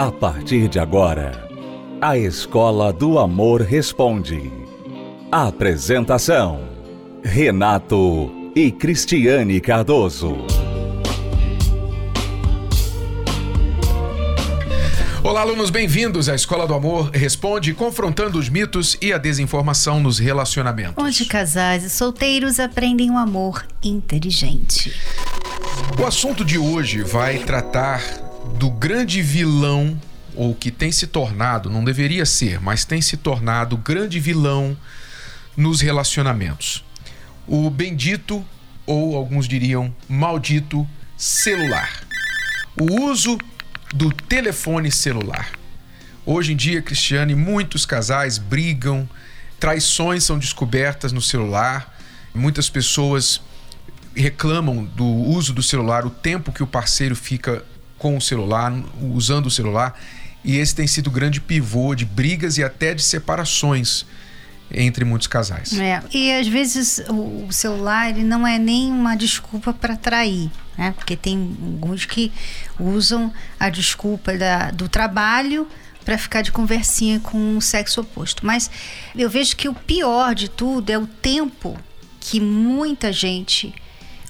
A partir de agora, a Escola do Amor Responde. Apresentação: Renato e Cristiane Cardoso. Olá, alunos, bem-vindos à Escola do Amor Responde, confrontando os mitos e a desinformação nos relacionamentos. Onde casais e solteiros aprendem o um amor inteligente. O assunto de hoje vai tratar do grande vilão, ou que tem se tornado, não deveria ser, mas tem se tornado grande vilão nos relacionamentos. O bendito, ou alguns diriam maldito, celular. O uso do telefone celular. Hoje em dia, Cristiane, muitos casais brigam, traições são descobertas no celular, muitas pessoas reclamam do uso do celular, o tempo que o parceiro fica com o celular, usando o celular, e esse tem sido grande pivô de brigas e até de separações entre muitos casais. É, e às vezes o, celular ele não é nem uma desculpa para trair, né? Porque tem alguns que usam a desculpa da, do trabalho para ficar de conversinha com o sexo oposto. Mas eu vejo que o pior de tudo é o tempo que muita gente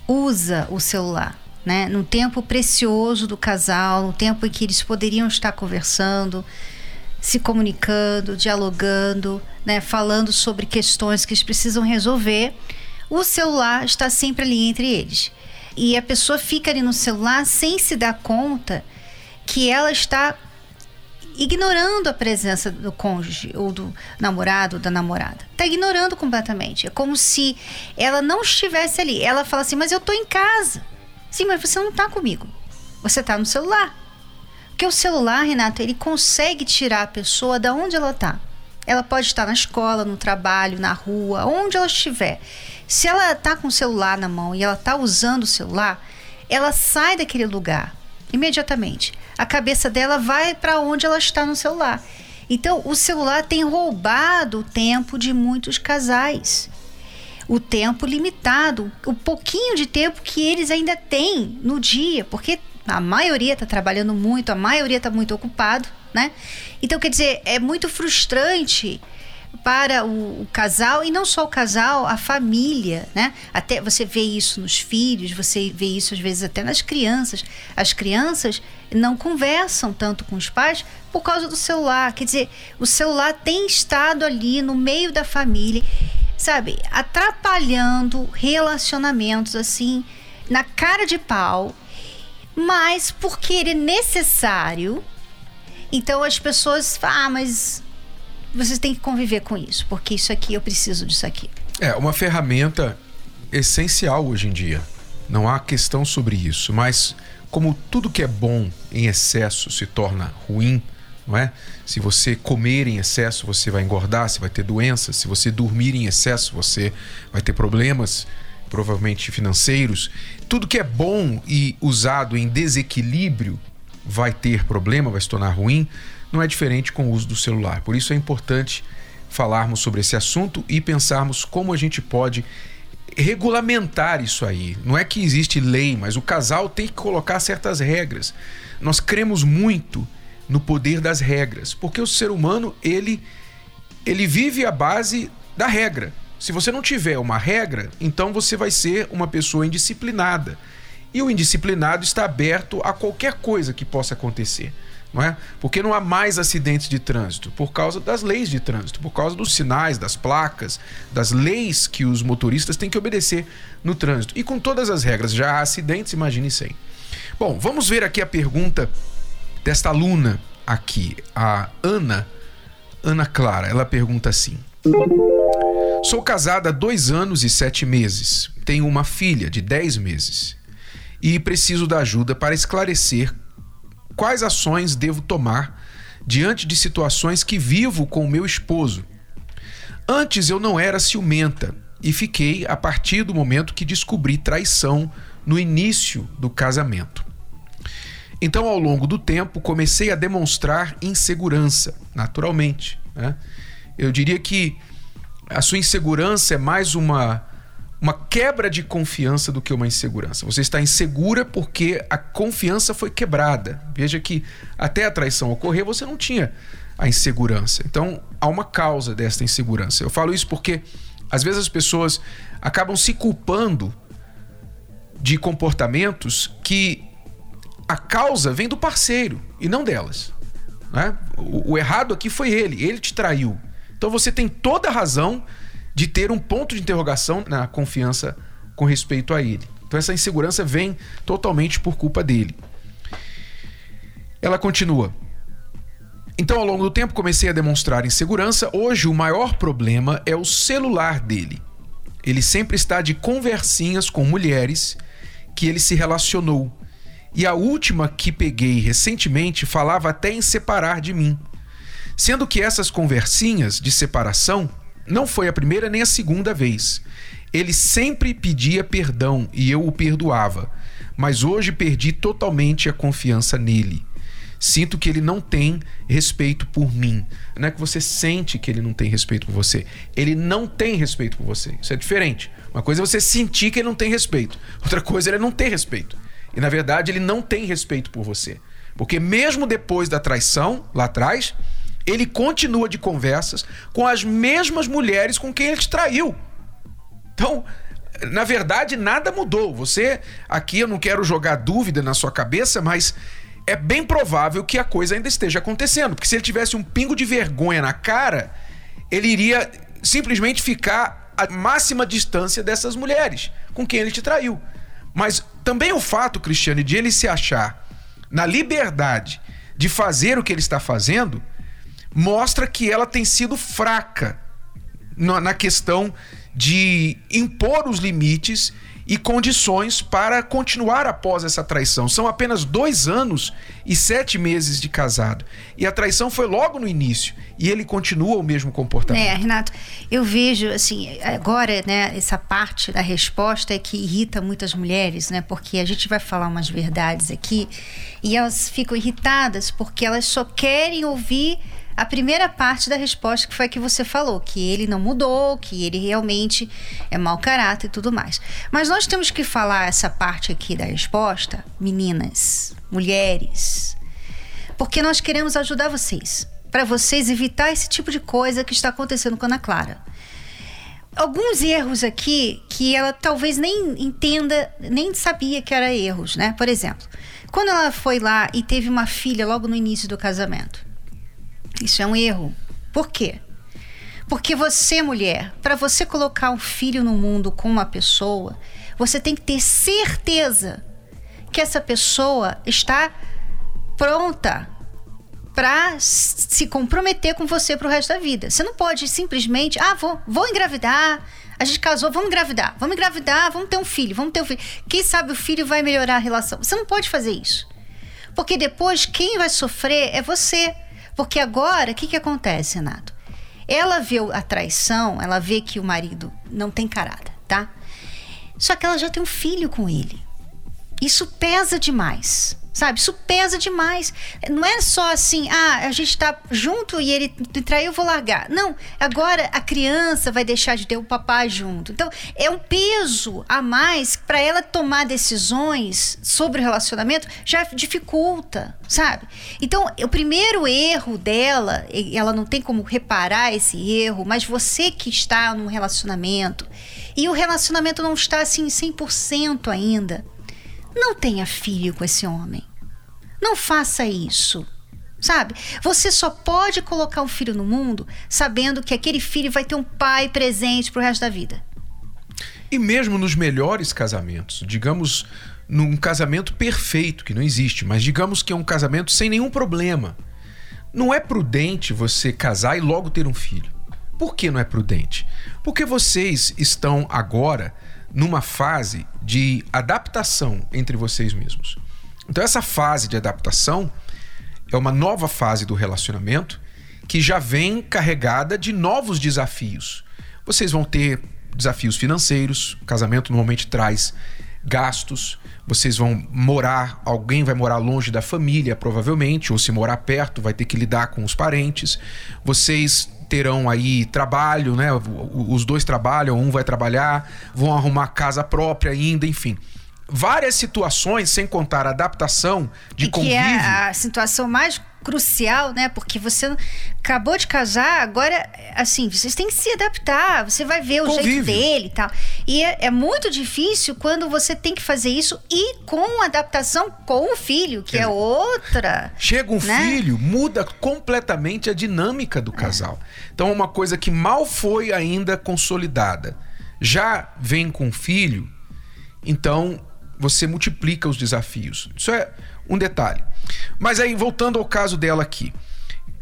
usa o celular. Né? No tempo precioso do casal, no tempo em que eles poderiam estar conversando, se comunicando, dialogando, né, falando sobre questões que eles precisam resolver, o celular está sempre ali entre eles. E a pessoa fica ali no celular sem se dar conta que ela está ignorando a presença do cônjuge ou do namorado ou da namorada. Está ignorando completamente. É como se ela não estivesse ali. Ela fala assim: Mas eu estou em casa. Sim, mas você não está comigo. Você está no celular. Porque o celular, Renato, ele consegue tirar a pessoa da onde ela está. Ela pode estar na escola, no trabalho, na rua, onde ela estiver. Se ela está com o celular na mão e ela está usando o celular, ela sai daquele lugar imediatamente. A cabeça dela vai para onde ela está no celular. Então, o celular tem roubado o tempo de muitos casais. O tempo limitado, o pouquinho de tempo que eles ainda têm no dia, porque a maioria está trabalhando muito, a maioria está muito ocupado, né? Então, quer dizer, é muito frustrante para o, o, casal e não só o casal, a família, né? Até você vê isso nos filhos, você vê isso às vezes até nas crianças. As crianças não conversam tanto com os pais por causa do celular. Quer dizer, o celular tem estado ali no meio da família, sabe, atrapalhando relacionamentos assim na cara de pau mas porque ele é necessário, então as pessoas falam, ah, mas vocês têm que conviver com isso, porque isso aqui eu preciso disso aqui. É uma ferramenta essencial hoje em dia. Não há questão sobre isso, mas como tudo que é bom em excesso se torna ruim, não é? Se você comer em excesso, você vai engordar, você vai ter doenças. Se você dormir em excesso, você vai ter problemas provavelmente financeiros, tudo que é bom e usado em desequilíbrio vai ter problema, vai se tornar ruim, não é diferente com o uso do celular. Por isso é importante falarmos sobre esse assunto e pensarmos como a gente pode regulamentar isso aí. Não é que existe lei, mas o casal tem que colocar certas regras. Nós cremos muito no poder das regras, porque o ser humano ele ele vive à base da regra. Se você não tiver uma regra, então você vai ser uma pessoa indisciplinada. E o indisciplinado está aberto a qualquer coisa que possa acontecer. Não é? Porque não há mais acidentes de trânsito por causa das leis de trânsito, por causa dos sinais, das placas, das leis que os motoristas têm que obedecer no trânsito. E com todas as regras, já há acidentes, imagine sem. Bom, vamos ver aqui a pergunta desta aluna aqui, a Ana, Ana Clara. Ela pergunta assim: Sou casada há dois anos e sete meses. Tenho uma filha de dez meses. E preciso da ajuda para esclarecer quais ações devo tomar diante de situações que vivo com meu esposo. Antes eu não era ciumenta e fiquei a partir do momento que descobri traição no início do casamento. Então, ao longo do tempo, comecei a demonstrar insegurança, naturalmente. Né? Eu diria que a sua insegurança é mais uma uma quebra de confiança do que uma insegurança. Você está insegura porque a confiança foi quebrada. Veja que até a traição ocorrer, você não tinha a insegurança. Então, há uma causa desta insegurança. Eu falo isso porque às vezes as pessoas acabam se culpando de comportamentos que a causa vem do parceiro e não delas. Né? O, o errado aqui foi ele, ele te traiu. Então você tem toda a razão de ter um ponto de interrogação na confiança com respeito a ele. Então essa insegurança vem totalmente por culpa dele. Ela continua. Então, ao longo do tempo, comecei a demonstrar insegurança. Hoje, o maior problema é o celular dele. Ele sempre está de conversinhas com mulheres que ele se relacionou. E a última que peguei recentemente falava até em separar de mim. Sendo que essas conversinhas de separação não foi a primeira nem a segunda vez. Ele sempre pedia perdão e eu o perdoava, mas hoje perdi totalmente a confiança nele. Sinto que ele não tem respeito por mim. Não é que você sente que ele não tem respeito por você. Ele não tem respeito por você. Isso é diferente. Uma coisa é você sentir que ele não tem respeito. Outra coisa é ele não ter respeito. E na verdade ele não tem respeito por você. Porque mesmo depois da traição, lá atrás, ele continua de conversas com as mesmas mulheres com quem ele te traiu. Então, na verdade, nada mudou. Você, aqui eu não quero jogar dúvida na sua cabeça, mas é bem provável que a coisa ainda esteja acontecendo. Porque se ele tivesse um pingo de vergonha na cara, ele iria simplesmente ficar à máxima distância dessas mulheres com quem ele te traiu. Mas também o fato, Cristiane, de ele se achar na liberdade de fazer o que ele está fazendo, mostra que ela tem sido fraca na questão de impor os limites e condições para continuar após essa traição. São apenas dois anos e sete meses de casado. E a traição foi logo no início. E ele continua o mesmo comportamento. É, Renato, eu vejo, assim, agora, né, essa parte da resposta é que irrita muitas mulheres, né? Porque a gente vai falar umas verdades aqui e elas ficam irritadas porque elas só querem ouvir a primeira parte da resposta que foi a que você falou, que ele não mudou, que ele realmente é mau caráter e tudo mais. Mas nós temos que falar essa parte aqui da resposta, meninas, mulheres, porque nós queremos ajudar vocês, para vocês evitar esse tipo de coisa que está acontecendo com a Ana Clara. Alguns erros aqui que ela talvez nem entenda, nem sabia que eram erros, né? Por exemplo, quando ela foi lá e teve uma filha logo no início do casamento, isso é um erro. Por quê? Porque você, mulher, para você colocar um filho no mundo com uma pessoa, você tem que ter certeza que essa pessoa está pronta para se comprometer com você para o resto da vida. Você não pode simplesmente, ah, vou, vou engravidar, a gente casou, vamos engravidar, vamos engravidar, vamos ter um filho, vamos ter um filho. Quem sabe o filho vai melhorar a relação. Você não pode fazer isso. Porque depois quem vai sofrer é você. Porque agora, o que, que acontece, Renato? Ela vê a traição, ela vê que o marido não tem caráter, tá? Só que ela já tem um filho com ele. Isso pesa demais. Sabe? Isso pesa demais. Não é só assim, ah, a gente tá junto e ele me traiu, eu vou largar. Não, agora a criança vai deixar de ter o papai junto. Então, é um peso a mais para ela tomar decisões sobre o relacionamento, já dificulta, sabe? Então, o primeiro erro dela, ela não tem como reparar esse erro, mas você que está num relacionamento e o relacionamento não está assim 100% ainda não tenha filho com esse homem. Não faça isso. Sabe? Você só pode colocar um filho no mundo sabendo que aquele filho vai ter um pai presente pro resto da vida. E mesmo nos melhores casamentos, digamos num casamento perfeito, que não existe, mas digamos que é um casamento sem nenhum problema. Não é prudente você casar e logo ter um filho. Por que não é prudente? Porque vocês estão agora numa fase de adaptação entre vocês mesmos. Então, essa fase de adaptação é uma nova fase do relacionamento que já vem carregada de novos desafios. Vocês vão ter desafios financeiros, o casamento normalmente traz gastos, vocês vão morar, alguém vai morar longe da família, provavelmente, ou se morar perto, vai ter que lidar com os parentes. Vocês terão aí trabalho, né? Os dois trabalham, um vai trabalhar, vão arrumar casa própria ainda, enfim várias situações, sem contar a adaptação de e convívio. Que é a situação mais crucial, né? Porque você acabou de casar, agora, assim, vocês têm que se adaptar, você vai ver o jeito dele e tal. E é, é, muito difícil quando você tem que fazer isso e com adaptação com o filho, que é, é outra. Chega um né? filho, muda completamente a dinâmica do casal. É. Então, uma coisa que mal foi ainda consolidada, já vem com o filho, então você multiplica os desafios. Isso é um detalhe. Mas aí, voltando ao caso dela aqui,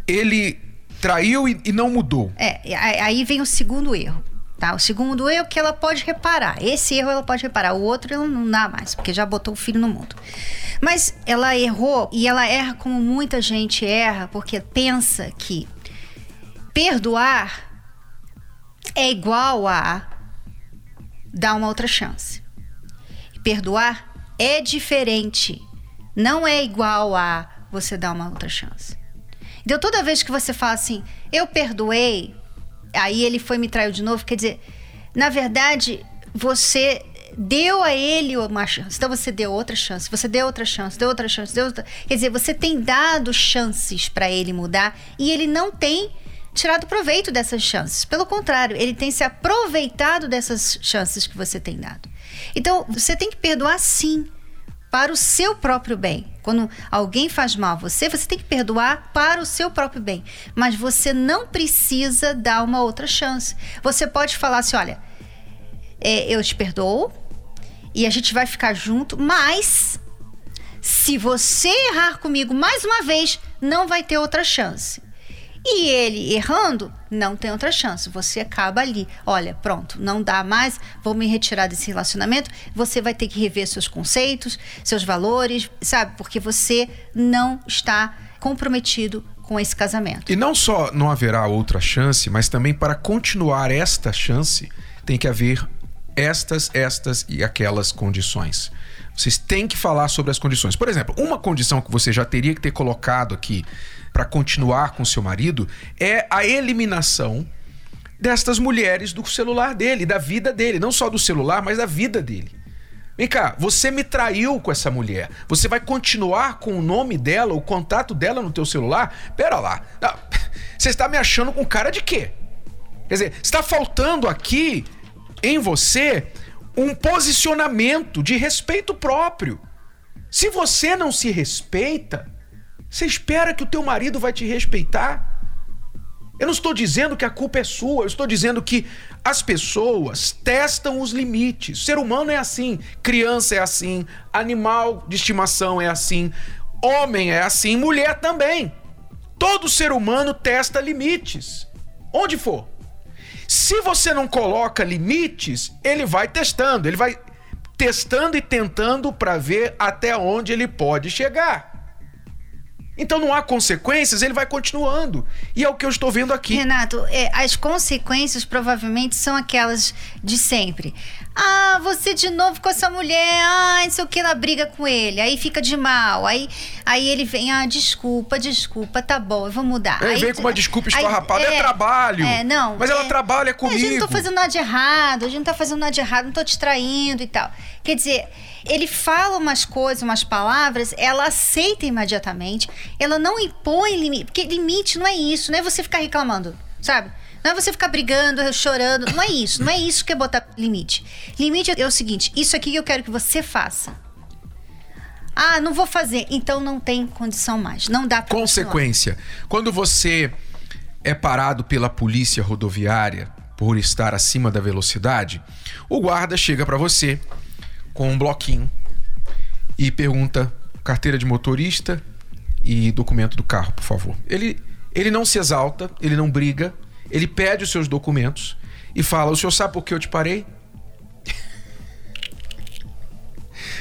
ele traiu e, e não mudou. É, aí vem o segundo erro. Tá? O segundo erro é que ela pode reparar. Esse erro ela pode reparar. O outro ela não dá mais, porque já botou o filho no mundo. Mas ela errou e ela erra como muita gente erra, porque pensa que perdoar é igual a dar uma outra chance perdoar é diferente. Não é igual a você dar uma outra chance. Então, toda vez que você fala assim, eu perdoei, aí ele foi me traiu de novo, quer dizer, na verdade, você deu a ele uma chance. Então você deu outra chance, você deu outra chance, deu outra chance, deu outra. Quer dizer, você tem dado chances para ele mudar e ele não tem tirado proveito dessas chances. Pelo contrário, ele tem se aproveitado dessas chances que você tem dado. Então, você tem que perdoar sim, para o seu próprio bem. Quando alguém faz mal a você, você tem que perdoar para o seu próprio bem. Mas você não precisa dar uma outra chance. Você pode falar assim: olha, é, eu te perdoo e a gente vai ficar junto, mas se você errar comigo mais uma vez, não vai ter outra chance. E ele errando, não tem outra chance. Você acaba ali. Olha, pronto, não dá mais, vou me retirar desse relacionamento. Você vai ter que rever seus conceitos, seus valores, sabe? Porque você não está comprometido com esse casamento. E não só não haverá outra chance, mas também para continuar esta chance, tem que haver estas, estas e aquelas condições. Vocês têm que falar sobre as condições. Por exemplo, uma condição que você já teria que ter colocado aqui para continuar com seu marido é a eliminação destas mulheres do celular dele, da vida dele, não só do celular, mas da vida dele. Vem cá, você me traiu com essa mulher. Você vai continuar com o nome dela, o contato dela no teu celular? Pera lá. Não, você está me achando com cara de quê? Quer dizer, está faltando aqui em você um posicionamento de respeito próprio. Se você não se respeita, você espera que o teu marido vai te respeitar? Eu não estou dizendo que a culpa é sua, eu estou dizendo que as pessoas testam os limites. O ser humano é assim, criança é assim, animal de estimação é assim, homem é assim, mulher também. Todo ser humano testa limites, onde for. Se você não coloca limites, ele vai testando, ele vai testando e tentando para ver até onde ele pode chegar. Então não há consequências, ele vai continuando. E é o que eu estou vendo aqui. Renato, é, as consequências provavelmente são aquelas de sempre. Ah, você de novo com essa mulher, ah, não sei o que, ela briga com ele, aí fica de mal, aí, aí ele vem, ah, desculpa, desculpa, tá bom, eu vou mudar. Ele aí, vem com uma desculpa esfarrapada, é, é, trabalho. É, não. Mas é, ela trabalha comigo. A gente não tô fazendo nada de errado, a gente não tá fazendo nada de errado, não tô te traindo e tal. Quer dizer, ele fala umas coisas, umas palavras, ela aceita imediatamente, ela não impõe limite, porque limite não é isso, não é você ficar reclamando, sabe? Não é você ficar brigando, chorando. Não é isso. Não é isso que é botar limite. Limite é o seguinte: isso aqui eu quero que você faça. Ah, não vou fazer. Então não tem condição mais. Não dá pra Consequência. Continuar. Quando você é parado pela polícia rodoviária por estar acima da velocidade, o guarda chega para você com um bloquinho e pergunta carteira de motorista e documento do carro, por favor. Ele, ele não se exalta, ele não briga, ele pede os seus documentos e fala: O senhor sabe por que eu te parei?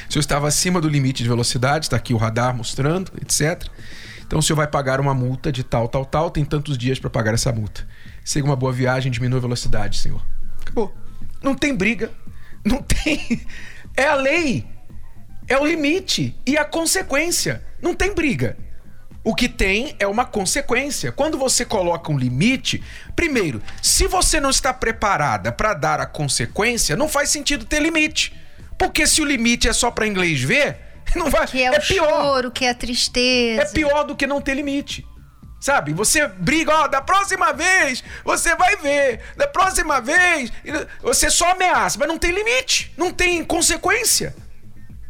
o senhor estava acima do limite de velocidade, está aqui o radar mostrando, etc. Então o senhor vai pagar uma multa de tal, tal, tal, tem tantos dias para pagar essa multa. Siga uma boa viagem, diminua a velocidade, senhor. Acabou. Não tem briga. Não tem. É a lei. É o limite e a consequência. Não tem briga. O que tem é uma consequência. Quando você coloca um limite, primeiro, se você não está preparada para dar a consequência, não faz sentido ter limite. Porque se o limite é só para inglês ver, não vai. Que é, é o pior. choro, que é a tristeza. É pior do que não ter limite. Sabe? Você briga, ó, da próxima vez você vai ver. Da próxima vez. Você só ameaça, mas não tem limite, não tem consequência.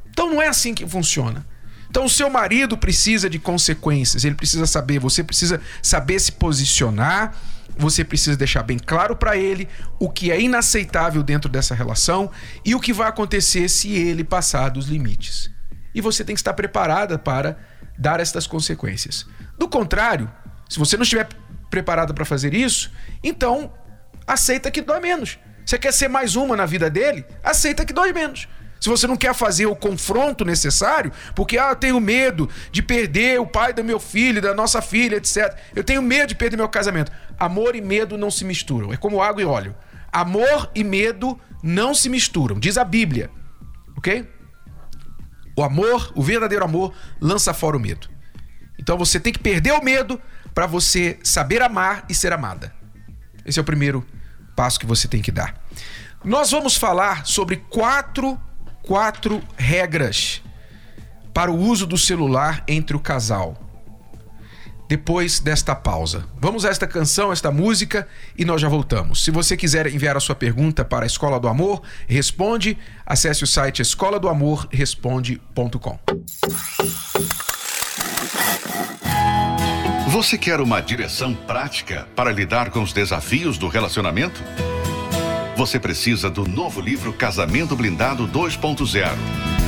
Então não é assim que funciona. Então o seu marido precisa de consequências, ele precisa saber, você precisa saber se posicionar, você precisa deixar bem claro para ele o que é inaceitável dentro dessa relação e o que vai acontecer se ele passar dos limites. E você tem que estar preparada para dar estas consequências. Do contrário, se você não estiver preparada para fazer isso, então aceita que dói menos. Você quer ser mais uma na vida dele? Aceita que dói menos. Se você não quer fazer o confronto necessário, porque ah, eu tenho medo de perder o pai do meu filho, da nossa filha, etc. Eu tenho medo de perder meu casamento. Amor e medo não se misturam. É como água e óleo. Amor e medo não se misturam, diz a Bíblia. Ok? O amor, o verdadeiro amor, lança fora o medo. Então você tem que perder o medo para você saber amar e ser amada. Esse é o primeiro passo que você tem que dar. Nós vamos falar sobre quatro quatro regras para o uso do celular entre o casal. Depois desta pausa. Vamos a esta canção, esta música e nós já voltamos. Se você quiser enviar a sua pergunta para a Escola do Amor, responde. Acesse o site escola do amor responde.com. Você quer uma direção prática para lidar com os desafios do relacionamento? você precisa do novo livro Casamento Blindado 2.0.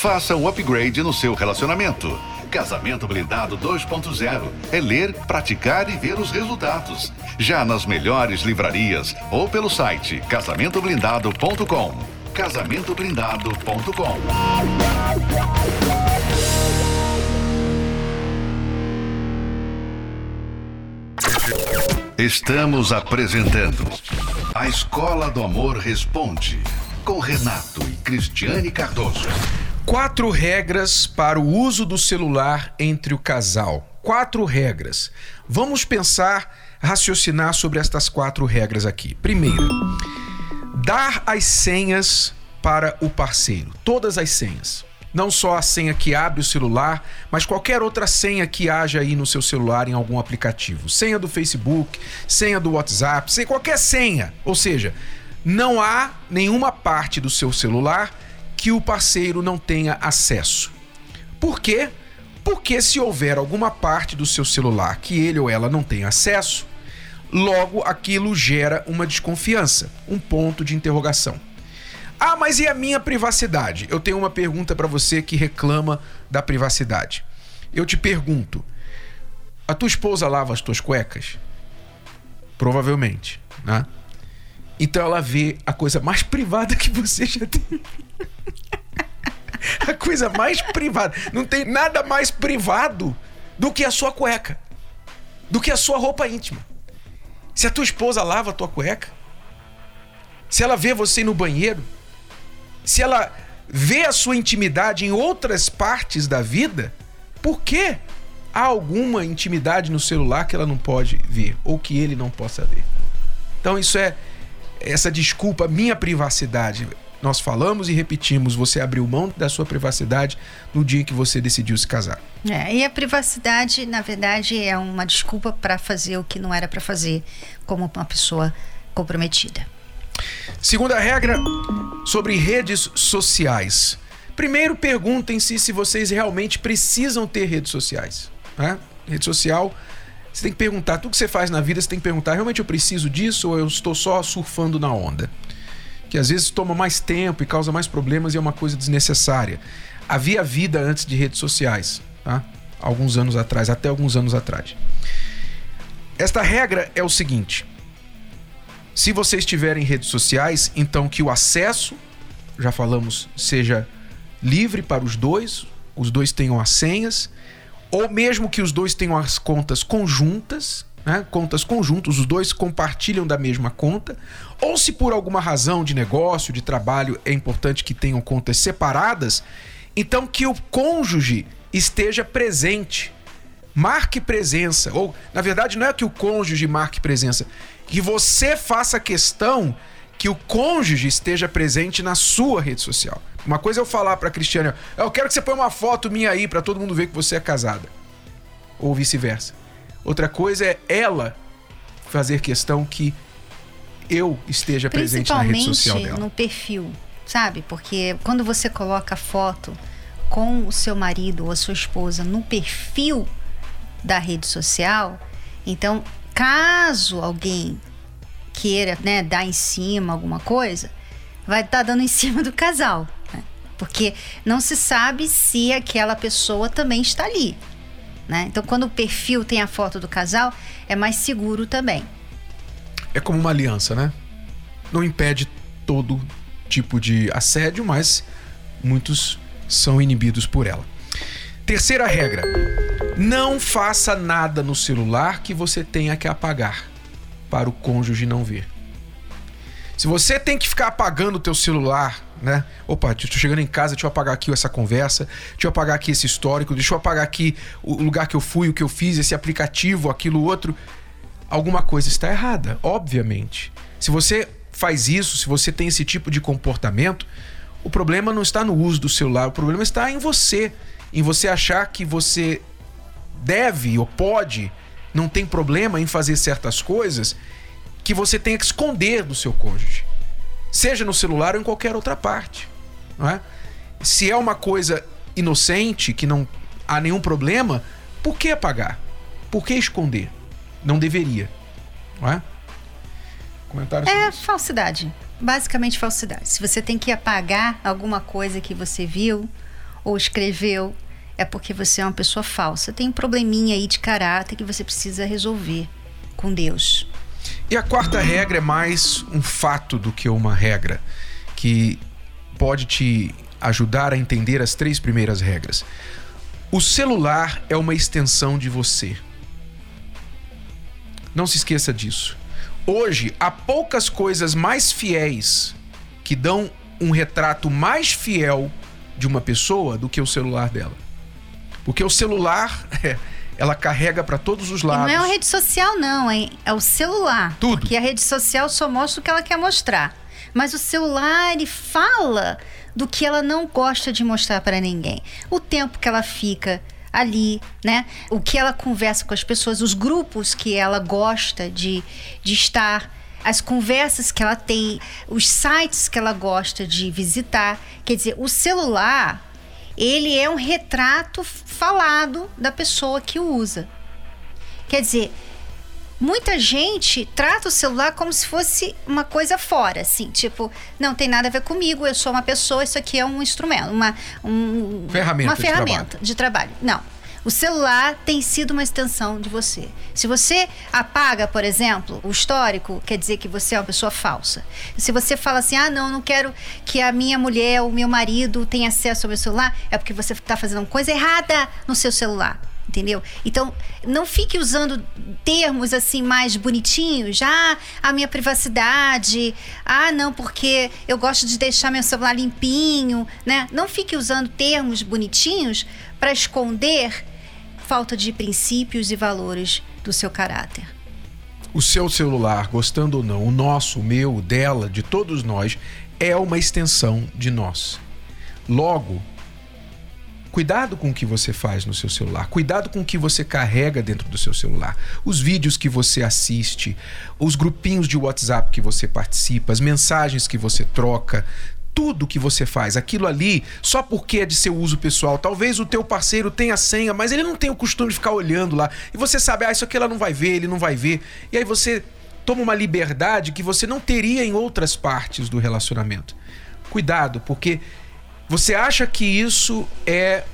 Faça um upgrade no seu relacionamento. Casamento Blindado 2.0 é ler, praticar e ver os resultados. Já nas melhores livrarias ou pelo site casamentoblindado.com. Casamentoblindado.com. Estamos apresentando A Escola do Amor Responde, com Renato e Cristiane Cardoso. Quatro regras para o uso do celular entre o casal. Quatro regras. Vamos pensar, raciocinar sobre estas quatro regras aqui. Primeiro, dar as senhas para o parceiro. Todas as senhas não só a senha que abre o celular, mas qualquer outra senha que haja aí no seu celular em algum aplicativo. Senha do Facebook, senha do WhatsApp, senha, qualquer senha. Ou seja, não há nenhuma parte do seu celular que o parceiro não tenha acesso. Por quê? Porque se houver alguma parte do seu celular que ele ou ela não tem acesso, logo aquilo gera uma desconfiança, um ponto de interrogação. Ah, mas e a minha privacidade? Eu tenho uma pergunta para você que reclama da privacidade. Eu te pergunto: a tua esposa lava as tuas cuecas? Provavelmente, né? Então ela vê a coisa mais privada que você já tem. a coisa mais privada. Não tem nada mais privado do que a sua cueca. Do que a sua roupa íntima. Se a tua esposa lava a tua cueca, se ela vê você no banheiro, se ela vê a sua intimidade em outras partes da vida, por que há alguma intimidade no celular que ela não pode ver ou que ele não possa ver? Então isso é essa desculpa, minha privacidade. Nós falamos e repetimos, você abriu mão da sua privacidade no dia que você decidiu se casar. É, e a privacidade, na verdade, é uma desculpa para fazer o que não era para fazer como uma pessoa comprometida. Segunda regra sobre redes sociais. Primeiro, perguntem-se se vocês realmente precisam ter redes sociais. Né? Rede social, você tem que perguntar. Tudo que você faz na vida, você tem que perguntar: realmente eu preciso disso ou eu estou só surfando na onda? Que às vezes toma mais tempo e causa mais problemas e é uma coisa desnecessária. Havia vida antes de redes sociais. Tá? alguns anos atrás, até alguns anos atrás. Esta regra é o seguinte: se você estiver em redes sociais, então que o acesso, já falamos, seja livre para os dois, os dois tenham as senhas, ou mesmo que os dois tenham as contas conjuntas, né? contas conjuntas, os dois compartilham da mesma conta, ou se por alguma razão de negócio, de trabalho, é importante que tenham contas separadas, então que o cônjuge esteja presente. Marque presença. Ou, na verdade, não é que o cônjuge marque presença, que você faça questão que o cônjuge esteja presente na sua rede social. Uma coisa é eu falar para Cristiane, eu quero que você ponha uma foto minha aí para todo mundo ver que você é casada. Ou vice-versa. Outra coisa é ela fazer questão que eu esteja presente na rede social dela. no perfil, sabe? Porque quando você coloca a foto com o seu marido ou a sua esposa no perfil da rede social, então caso alguém queira né, dar em cima alguma coisa, vai estar tá dando em cima do casal. Porque não se sabe se aquela pessoa também está ali. Né? Então, quando o perfil tem a foto do casal, é mais seguro também. É como uma aliança, né? Não impede todo tipo de assédio, mas muitos são inibidos por ela. Terceira regra: não faça nada no celular que você tenha que apagar para o cônjuge não ver. Se você tem que ficar apagando o teu celular, né? Opa, estou chegando em casa, deixa eu apagar aqui essa conversa, deixa eu apagar aqui esse histórico, deixa eu apagar aqui o lugar que eu fui, o que eu fiz, esse aplicativo, aquilo outro. Alguma coisa está errada, obviamente. Se você faz isso, se você tem esse tipo de comportamento, o problema não está no uso do celular, o problema está em você, em você achar que você deve ou pode, não tem problema em fazer certas coisas que você tenha que esconder do seu cônjuge, seja no celular ou em qualquer outra parte, não é? Se é uma coisa inocente que não há nenhum problema, por que apagar? Por que esconder? Não deveria, não é? Comentário é isso. falsidade, basicamente falsidade. Se você tem que apagar alguma coisa que você viu ou escreveu, é porque você é uma pessoa falsa. Tem um probleminha aí de caráter que você precisa resolver com Deus. E a quarta regra é mais um fato do que uma regra, que pode te ajudar a entender as três primeiras regras. O celular é uma extensão de você. Não se esqueça disso. Hoje, há poucas coisas mais fiéis que dão um retrato mais fiel de uma pessoa do que o celular dela. Porque o celular é ela carrega para todos os lados. E não é a rede social, não, hein? É o celular. Tudo. Porque a rede social só mostra o que ela quer mostrar. Mas o celular, ele fala do que ela não gosta de mostrar para ninguém. O tempo que ela fica ali, né? O que ela conversa com as pessoas, os grupos que ela gosta de, de estar, as conversas que ela tem, os sites que ela gosta de visitar. Quer dizer, o celular ele é um retrato falado da pessoa que o usa. Quer dizer, muita gente trata o celular como se fosse uma coisa fora, assim, tipo, não tem nada a ver comigo, eu sou uma pessoa, isso aqui é um instrumento, uma, um, ferramenta uma ferramenta de trabalho. de trabalho. Não. O celular tem sido uma extensão de você. Se você apaga, por exemplo, o histórico, quer dizer que você é uma pessoa falsa. Se você fala assim, ah, não, não quero que a minha mulher, o meu marido tenha acesso ao meu celular, é porque você está fazendo coisa errada no seu celular entendeu? Então, não fique usando termos assim mais bonitinhos, ah, a minha privacidade, ah, não, porque eu gosto de deixar meu celular limpinho, né? Não fique usando termos bonitinhos para esconder falta de princípios e valores do seu caráter. O seu celular, gostando ou não, o nosso, o meu, o dela, de todos nós, é uma extensão de nós. Logo, Cuidado com o que você faz no seu celular, cuidado com o que você carrega dentro do seu celular, os vídeos que você assiste, os grupinhos de WhatsApp que você participa, as mensagens que você troca, tudo que você faz, aquilo ali, só porque é de seu uso pessoal. Talvez o teu parceiro tenha senha, mas ele não tem o costume de ficar olhando lá. E você sabe, ah, isso aqui ela não vai ver, ele não vai ver. E aí você toma uma liberdade que você não teria em outras partes do relacionamento. Cuidado, porque você acha que isso é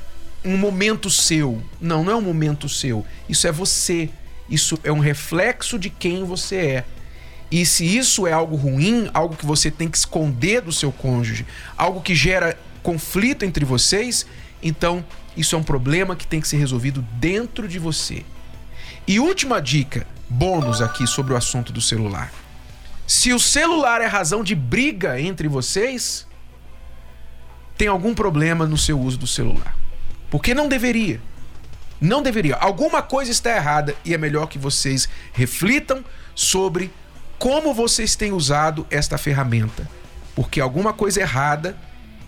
um momento seu. Não, não é um momento seu. Isso é você. Isso é um reflexo de quem você é. E se isso é algo ruim, algo que você tem que esconder do seu cônjuge, algo que gera conflito entre vocês, então isso é um problema que tem que ser resolvido dentro de você. E última dica, bônus aqui sobre o assunto do celular. Se o celular é razão de briga entre vocês, tem algum problema no seu uso do celular. Porque não deveria. Não deveria. Alguma coisa está errada e é melhor que vocês reflitam sobre como vocês têm usado esta ferramenta. Porque alguma coisa errada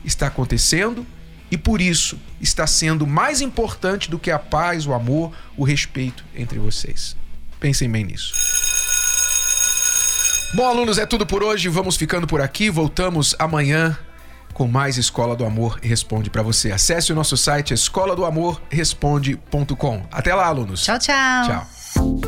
está acontecendo e por isso está sendo mais importante do que a paz, o amor, o respeito entre vocês. Pensem bem nisso. Bom, alunos, é tudo por hoje. Vamos ficando por aqui. Voltamos amanhã com mais Escola do Amor Responde para você. Acesse o nosso site escola do amor responde.com. Até lá, alunos. Tchau, tchau. Tchau.